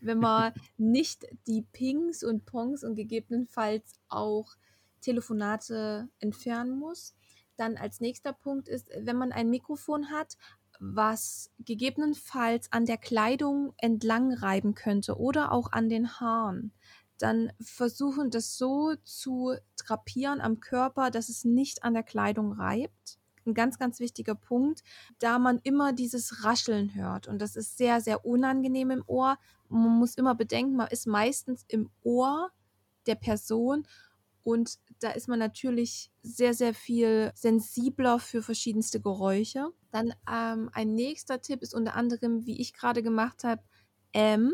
wenn man nicht die Pings und Pongs und gegebenenfalls auch Telefonate entfernen muss. Dann als nächster Punkt ist, wenn man ein Mikrofon hat, was gegebenenfalls an der Kleidung entlang reiben könnte oder auch an den Haaren, dann versuchen das so zu drapieren am Körper, dass es nicht an der Kleidung reibt. ein ganz, ganz wichtiger Punkt, da man immer dieses Rascheln hört. Und das ist sehr, sehr unangenehm im Ohr. Man muss immer bedenken, man ist meistens im Ohr der Person und da ist man natürlich sehr, sehr viel sensibler für verschiedenste Geräusche. Dann ähm, ein nächster Tipp ist unter anderem, wie ich gerade gemacht habe, M.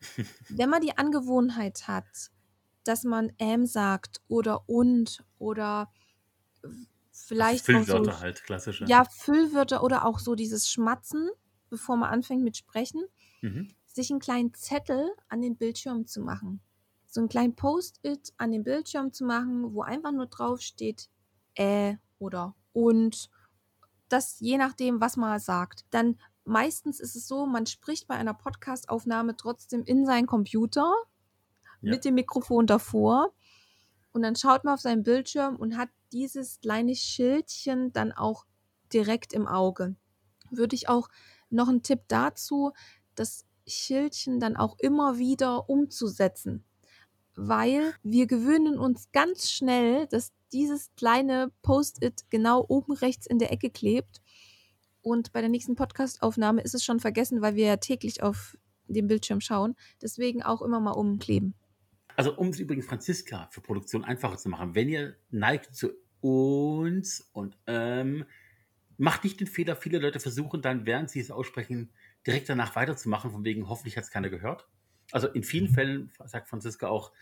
Wenn man die Angewohnheit hat, dass man M sagt oder und oder vielleicht Füllwörter so, halt, klassische. Ja, Füllwörter oder auch so dieses Schmatzen, bevor man anfängt mit Sprechen, mhm. Sich einen kleinen Zettel an den Bildschirm zu machen so einen kleinen Post-it an den Bildschirm zu machen, wo einfach nur drauf steht, äh oder und. Das je nachdem, was man sagt. Dann meistens ist es so, man spricht bei einer Podcast-Aufnahme trotzdem in seinen Computer ja. mit dem Mikrofon davor. Und dann schaut man auf seinen Bildschirm und hat dieses kleine Schildchen dann auch direkt im Auge. Würde ich auch noch einen Tipp dazu, das Schildchen dann auch immer wieder umzusetzen weil wir gewöhnen uns ganz schnell, dass dieses kleine Post-it genau oben rechts in der Ecke klebt. Und bei der nächsten Podcastaufnahme ist es schon vergessen, weil wir ja täglich auf dem Bildschirm schauen. Deswegen auch immer mal umkleben. Also um es übrigens Franziska für Produktion einfacher zu machen, wenn ihr neigt zu uns und ähm, macht nicht den Fehler, viele Leute versuchen dann, während sie es aussprechen, direkt danach weiterzumachen, von wegen, hoffentlich hat es keiner gehört. Also in vielen mhm. Fällen sagt Franziska auch,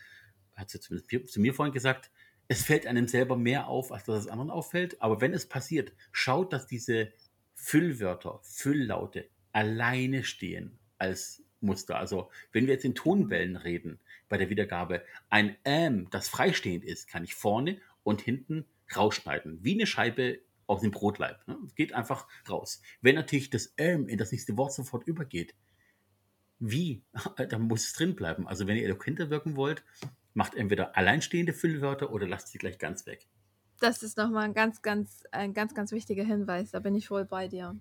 hat sie zumindest zu mir vorhin gesagt, es fällt einem selber mehr auf, als dass es anderen auffällt. Aber wenn es passiert, schaut, dass diese Füllwörter, Fülllaute alleine stehen als Muster. Also wenn wir jetzt in Tonwellen reden bei der Wiedergabe, ein Ähm, das freistehend ist, kann ich vorne und hinten rausschneiden. Wie eine Scheibe aus dem Brotleib. Ne? Geht einfach raus. Wenn natürlich das Ähm in das nächste Wort sofort übergeht, wie, dann muss es drin bleiben. Also wenn ihr eloquenter wirken wollt, macht entweder alleinstehende Füllwörter oder lasst sie gleich ganz weg. Das ist nochmal ein ganz, ganz, ein ganz, ganz wichtiger Hinweis. Da bin ich voll bei dir.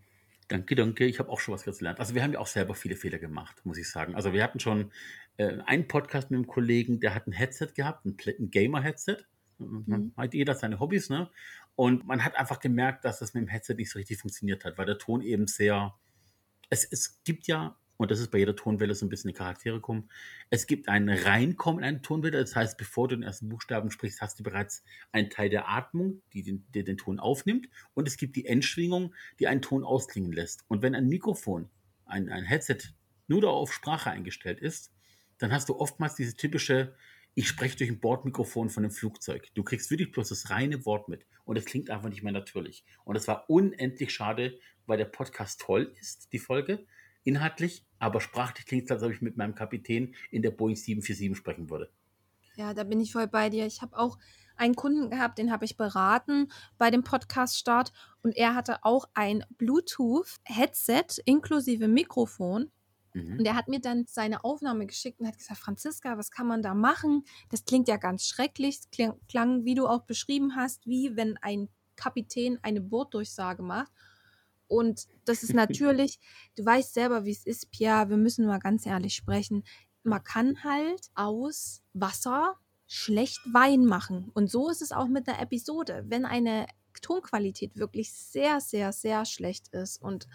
Danke, danke. Ich habe auch schon was gelernt. Also wir haben ja auch selber viele Fehler gemacht, muss ich sagen. Also wir hatten schon äh, einen Podcast mit einem Kollegen, der hat ein Headset gehabt, ein, ein Gamer-Headset. Mhm. Hat jeder seine Hobbys, ne? Und man hat einfach gemerkt, dass das mit dem Headset nicht so richtig funktioniert hat, weil der Ton eben sehr. Es, es gibt ja und das ist bei jeder Tonwelle so ein bisschen die Charaktere kommen. Es gibt ein Reinkommen in eine Tonwelle, das heißt, bevor du den ersten Buchstaben sprichst, hast du bereits einen Teil der Atmung, die den, der den Ton aufnimmt. Und es gibt die Endschwingung, die einen Ton ausklingen lässt. Und wenn ein Mikrofon, ein, ein Headset nur auf Sprache eingestellt ist, dann hast du oftmals diese typische, ich spreche durch ein Bordmikrofon von einem Flugzeug. Du kriegst wirklich bloß das reine Wort mit. Und es klingt einfach nicht mehr natürlich. Und es war unendlich schade, weil der Podcast toll ist, die Folge inhaltlich, aber sprachlich klingt es, als ob ich mit meinem Kapitän in der Boeing 747 sprechen würde. Ja, da bin ich voll bei dir. Ich habe auch einen Kunden gehabt, den habe ich beraten bei dem Podcast-Start und er hatte auch ein Bluetooth-Headset inklusive Mikrofon. Mhm. Und er hat mir dann seine Aufnahme geschickt und hat gesagt, Franziska, was kann man da machen? Das klingt ja ganz schrecklich. Es klang, klang, wie du auch beschrieben hast, wie wenn ein Kapitän eine Borddurchsage macht. Und das ist natürlich, du weißt selber, wie es ist, Pia, wir müssen mal ganz ehrlich sprechen. Man kann halt aus Wasser schlecht Wein machen. Und so ist es auch mit der Episode. Wenn eine Tonqualität wirklich sehr, sehr, sehr schlecht ist und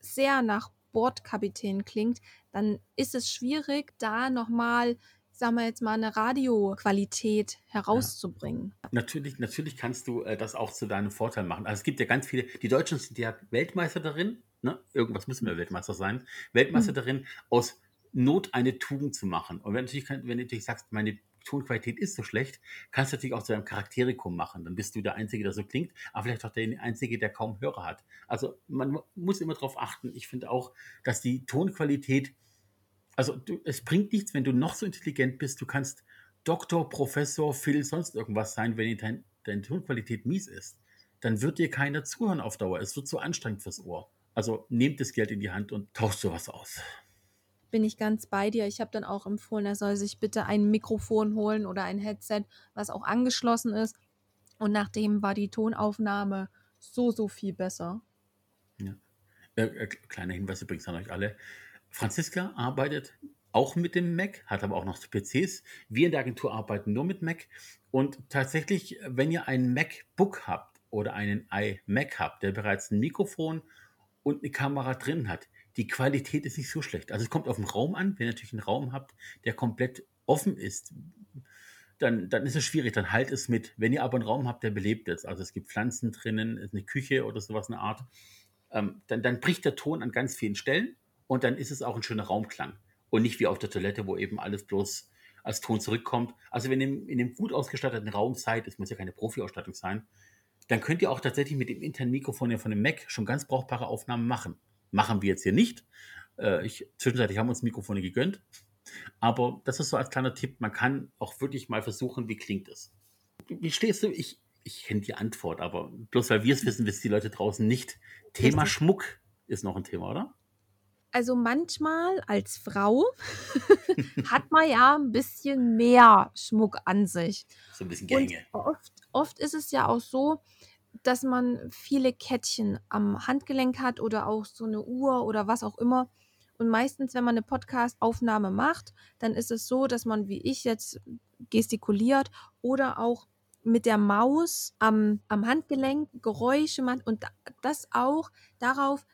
sehr nach Bordkapitän klingt, dann ist es schwierig, da nochmal sagen wir jetzt mal, eine Radioqualität herauszubringen. Ja. Natürlich, natürlich kannst du äh, das auch zu deinem Vorteil machen. Also es gibt ja ganz viele, die Deutschen sind ja Weltmeister darin, ne? irgendwas müssen wir Weltmeister sein, Weltmeister mhm. darin, aus Not eine Tugend zu machen. Und wenn, natürlich, wenn du natürlich sagst, meine Tonqualität ist so schlecht, kannst du natürlich auch zu deinem Charakterikum machen. Dann bist du der Einzige, der so klingt, aber vielleicht auch der Einzige, der kaum Hörer hat. Also man muss immer darauf achten. Ich finde auch, dass die Tonqualität also du, es bringt nichts, wenn du noch so intelligent bist. Du kannst Doktor, Professor, Phil, sonst irgendwas sein, wenn dein, deine Tonqualität mies ist. Dann wird dir keiner zuhören auf Dauer. Es wird zu anstrengend fürs Ohr. Also nehmt das Geld in die Hand und tauscht sowas aus. Bin ich ganz bei dir. Ich habe dann auch empfohlen, er soll sich bitte ein Mikrofon holen oder ein Headset, was auch angeschlossen ist. Und nachdem war die Tonaufnahme so, so viel besser. Ja. Äh, äh, kleiner Hinweis übrigens an euch alle. Franziska arbeitet auch mit dem Mac, hat aber auch noch PCs. Wir in der Agentur arbeiten nur mit Mac. Und tatsächlich, wenn ihr ein MacBook habt oder einen iMac habt, der bereits ein Mikrofon und eine Kamera drin hat, die Qualität ist nicht so schlecht. Also es kommt auf den Raum an. Wenn ihr natürlich einen Raum habt, der komplett offen ist, dann, dann ist es schwierig. Dann halt es mit. Wenn ihr aber einen Raum habt, der belebt ist, also es gibt Pflanzen drinnen, eine Küche oder sowas eine Art, ähm, dann, dann bricht der Ton an ganz vielen Stellen und dann ist es auch ein schöner Raumklang. Und nicht wie auf der Toilette, wo eben alles bloß als Ton zurückkommt. Also wenn ihr in dem gut ausgestatteten Raum seid, es muss ja keine Profi-Ausstattung sein, dann könnt ihr auch tatsächlich mit dem internen Mikrofon von dem Mac schon ganz brauchbare Aufnahmen machen. Machen wir jetzt hier nicht. Äh, ich, zwischenzeitlich haben wir uns Mikrofone gegönnt. Aber das ist so als kleiner Tipp, man kann auch wirklich mal versuchen, wie klingt es. Wie stehst du? Ich, ich kenne die Antwort, aber bloß weil wir es wissen, wissen die Leute draußen nicht. Thema Richtig. Schmuck ist noch ein Thema, oder? Also manchmal als Frau hat man ja ein bisschen mehr Schmuck an sich. So ein bisschen Gänge. oft, oft ist es ja auch so, dass man viele Kettchen am Handgelenk hat oder auch so eine Uhr oder was auch immer. Und meistens, wenn man eine Podcast-Aufnahme macht, dann ist es so, dass man wie ich jetzt gestikuliert oder auch mit der Maus am, am Handgelenk Geräusche macht und das auch darauf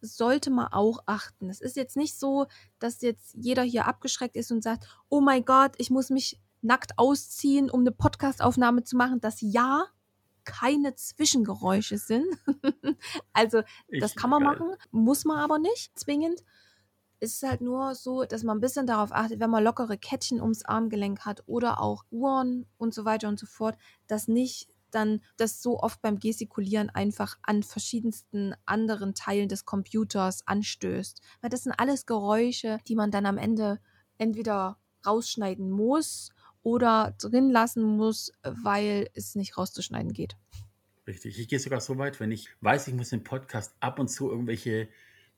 sollte man auch achten. Es ist jetzt nicht so, dass jetzt jeder hier abgeschreckt ist und sagt, oh mein Gott, ich muss mich nackt ausziehen, um eine Podcastaufnahme zu machen. Das ja keine Zwischengeräusche sind. also das kann man geil. machen, muss man aber nicht zwingend. Es ist halt nur so, dass man ein bisschen darauf achtet, wenn man lockere Kettchen ums Armgelenk hat oder auch Uhren und so weiter und so fort, dass nicht dann das so oft beim Gestikulieren einfach an verschiedensten anderen Teilen des Computers anstößt. Weil das sind alles Geräusche, die man dann am Ende entweder rausschneiden muss oder drin lassen muss, weil es nicht rauszuschneiden geht. Richtig. Ich gehe sogar so weit, wenn ich weiß, ich muss im Podcast ab und zu irgendwelche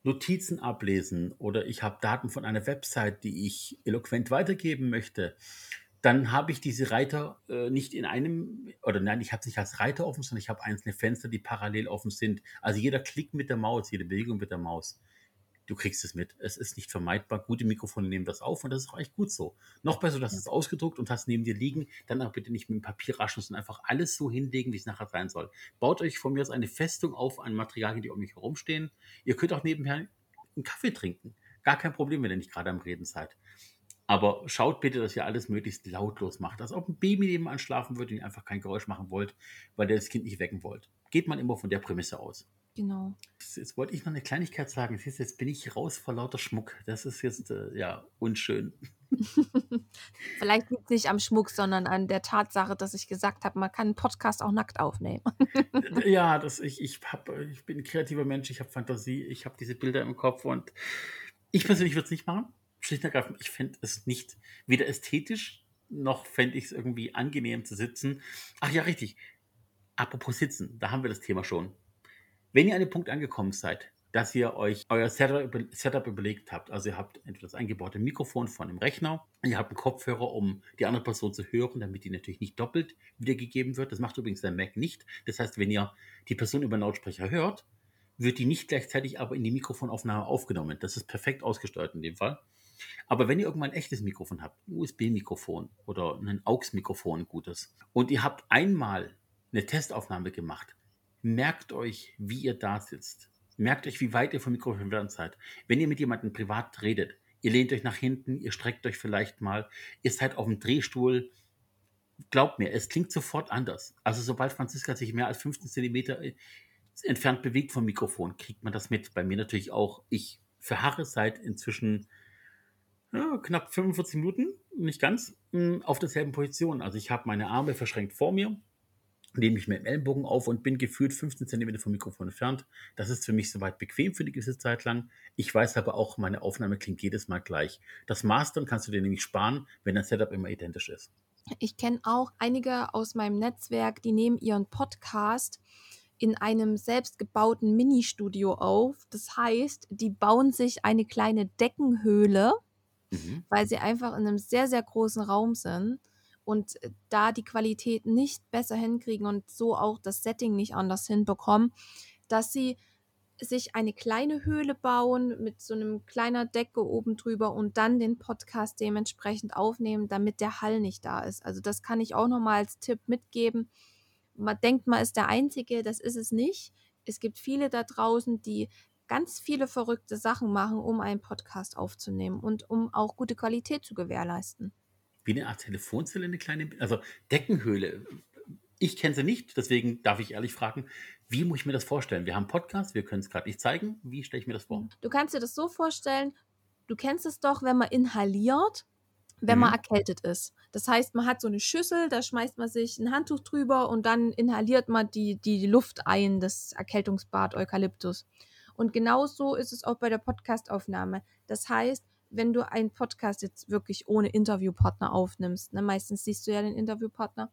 Notizen ablesen oder ich habe Daten von einer Website, die ich eloquent weitergeben möchte, dann habe ich diese Reiter äh, nicht in einem, oder nein, ich habe es nicht als Reiter offen, sondern ich habe einzelne Fenster, die parallel offen sind. Also jeder Klick mit der Maus, jede Bewegung mit der Maus du kriegst es mit. Es ist nicht vermeidbar. Gute Mikrofone nehmen das auf und das ist auch echt gut so. Noch besser, dass es ausgedruckt und hast neben dir liegen, dann auch bitte nicht mit dem Papier raschen, sondern einfach alles so hinlegen, wie es nachher sein soll. Baut euch von mir aus eine Festung auf an Materialien, die um mich herumstehen. Ihr könnt auch nebenher einen Kaffee trinken. Gar kein Problem, wenn ihr nicht gerade am Reden seid. Aber schaut bitte, dass ihr alles möglichst lautlos macht. Als ob ein Baby nebenan schlafen würde und ihr einfach kein Geräusch machen wollt, weil ihr das Kind nicht wecken wollt. Geht man immer von der Prämisse aus. Genau. Jetzt wollte ich noch eine Kleinigkeit sagen. Jetzt bin ich raus vor lauter Schmuck. Das ist jetzt äh, ja unschön. Vielleicht liegt es nicht am Schmuck, sondern an der Tatsache, dass ich gesagt habe, man kann einen Podcast auch nackt aufnehmen. ja, das, ich, ich, hab, ich bin ein kreativer Mensch, ich habe Fantasie, ich habe diese Bilder im Kopf und ich persönlich würde es nicht machen. Schlicht und ergreifend, ich fände es nicht weder ästhetisch noch fände ich es irgendwie angenehm zu sitzen. Ach ja, richtig. Apropos Sitzen, da haben wir das Thema schon. Wenn ihr an dem Punkt angekommen seid, dass ihr euch euer Setup, überlegt habt, also ihr habt entweder das eingebaute Mikrofon von dem Rechner, ihr habt einen Kopfhörer, um die andere Person zu hören, damit die natürlich nicht doppelt wiedergegeben wird. Das macht übrigens der Mac nicht. Das heißt, wenn ihr die Person über den Lautsprecher hört, wird die nicht gleichzeitig aber in die Mikrofonaufnahme aufgenommen. Das ist perfekt ausgesteuert in dem Fall. Aber wenn ihr irgendwann ein echtes Mikrofon habt, ein USB-Mikrofon oder ein AUX-Mikrofon, gutes, und ihr habt einmal eine Testaufnahme gemacht, merkt euch, wie ihr da sitzt. Merkt euch, wie weit ihr vom Mikrofon entfernt seid. Wenn ihr mit jemandem privat redet, ihr lehnt euch nach hinten, ihr streckt euch vielleicht mal, ihr seid auf dem Drehstuhl. Glaubt mir, es klingt sofort anders. Also sobald Franziska sich mehr als 15 Zentimeter äh, entfernt bewegt vom Mikrofon, kriegt man das mit. Bei mir natürlich auch. Ich verharre seit inzwischen ja, knapp 45 Minuten, nicht ganz, hm, auf derselben Position. Also ich habe meine Arme verschränkt vor mir, nehme ich mit dem Ellenbogen auf und bin gefühlt 15 cm vom Mikrofon entfernt. Das ist für mich soweit bequem für eine gewisse Zeit lang. Ich weiß aber auch, meine Aufnahme klingt jedes Mal gleich. Das Mastern kannst du dir nämlich sparen, wenn dein Setup immer identisch ist. Ich kenne auch einige aus meinem Netzwerk, die nehmen ihren Podcast in einem selbstgebauten Ministudio auf. Das heißt, die bauen sich eine kleine Deckenhöhle, mhm. weil sie einfach in einem sehr, sehr großen Raum sind und äh, da die Qualität nicht besser hinkriegen und so auch das Setting nicht anders hinbekommen, dass sie sich eine kleine Höhle bauen mit so einem kleiner Decke oben drüber und dann den Podcast dementsprechend aufnehmen, damit der Hall nicht da ist. Also das kann ich auch nochmal als Tipp mitgeben, man denkt, man ist der Einzige, das ist es nicht. Es gibt viele da draußen, die ganz viele verrückte Sachen machen, um einen Podcast aufzunehmen und um auch gute Qualität zu gewährleisten. Wie eine Art Telefonzelle, eine kleine, also Deckenhöhle. Ich kenne sie nicht, deswegen darf ich ehrlich fragen, wie muss ich mir das vorstellen? Wir haben einen Podcast, wir können es gerade nicht zeigen. Wie stelle ich mir das vor? Du kannst dir das so vorstellen, du kennst es doch, wenn man inhaliert, wenn man Mhm. erkältet ist. Das heißt, man hat so eine Schüssel, da schmeißt man sich ein Handtuch drüber und dann inhaliert man die, die Luft ein, das Erkältungsbad Eukalyptus. Und genauso ist es auch bei der Podcastaufnahme. Das heißt, wenn du einen Podcast jetzt wirklich ohne Interviewpartner aufnimmst, ne, meistens siehst du ja den Interviewpartner,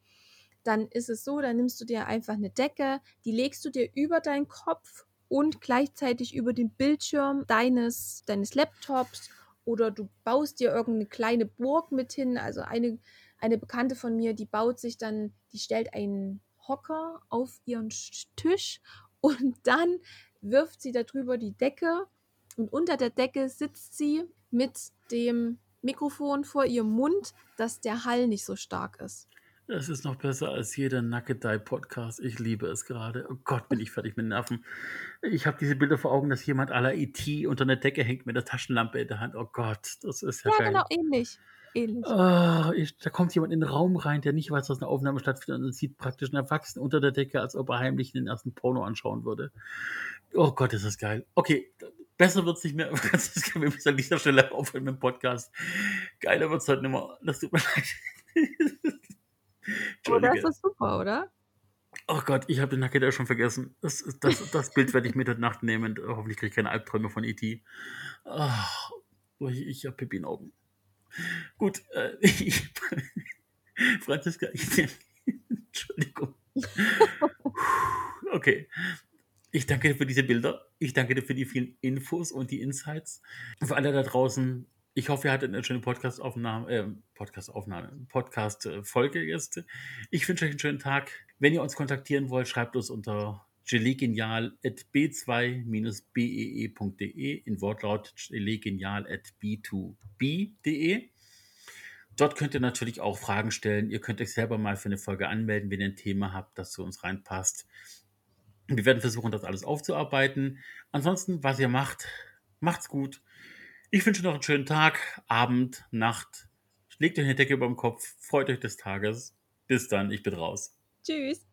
dann ist es so, dann nimmst du dir einfach eine Decke, die legst du dir über deinen Kopf und gleichzeitig über den Bildschirm deines, deines Laptops oder du baust dir irgendeine kleine Burg mit hin. Also eine, eine Bekannte von mir, die baut sich dann, die stellt einen Hocker auf ihren Sch- Tisch und dann wirft sie darüber die Decke und unter der Decke sitzt sie mit dem Mikrofon vor ihrem Mund, dass der Hall nicht so stark ist. Das ist noch besser als jeder Nackedei-Podcast. Ich liebe es gerade. Oh Gott, bin ich fertig mit Nerven. Ich habe diese Bilder vor Augen, dass jemand aller E.T. unter einer Decke hängt mit der Taschenlampe in der Hand. Oh Gott, das ist ja, Ja, geil. genau, ähnlich. Ähnlich. Ah, ich, da kommt jemand in den Raum rein, der nicht weiß, dass eine Aufnahme stattfindet und sieht praktisch einen Erwachsenen unter der Decke, als ob er heimlich den ersten Porno anschauen würde. Oh Gott, ist das geil. Okay, besser wird's nicht mehr. Franziska, wir müssen an dieser Stelle aufhören mit dem Podcast. Geiler wird's heute nicht mehr. Das tut mir leid. Aber das Entschuldige. ist super, oder? Oh Gott, ich habe den Nackedei schon vergessen. Das, das, das Bild werde ich mit heute Nacht nehmen. Hoffentlich kriege ich keine Albträume von E.T. Ah, ich, ich habe Pipi in Augen. Gut, äh, ich, Franziska, ich, Entschuldigung. Okay. Ich danke dir für diese Bilder. Ich danke dir für die vielen Infos und die Insights. Für alle da draußen, ich hoffe, ihr hattet eine schöne Podcast-Aufnahme, äh, Podcast-Aufnahme, Podcast-Folge jetzt. Ich wünsche euch einen schönen Tag. Wenn ihr uns kontaktieren wollt, schreibt uns unter gelegenial.b2-bee.de in Wortlaut gelegenial.b2b.de. Dort könnt ihr natürlich auch Fragen stellen. Ihr könnt euch selber mal für eine Folge anmelden, wenn ihr ein Thema habt, das zu uns reinpasst. Wir werden versuchen, das alles aufzuarbeiten. Ansonsten, was ihr macht, macht's gut. Ich wünsche noch einen schönen Tag, Abend, Nacht. Legt euch eine Decke über den Kopf, freut euch des Tages. Bis dann, ich bin raus. Tschüss.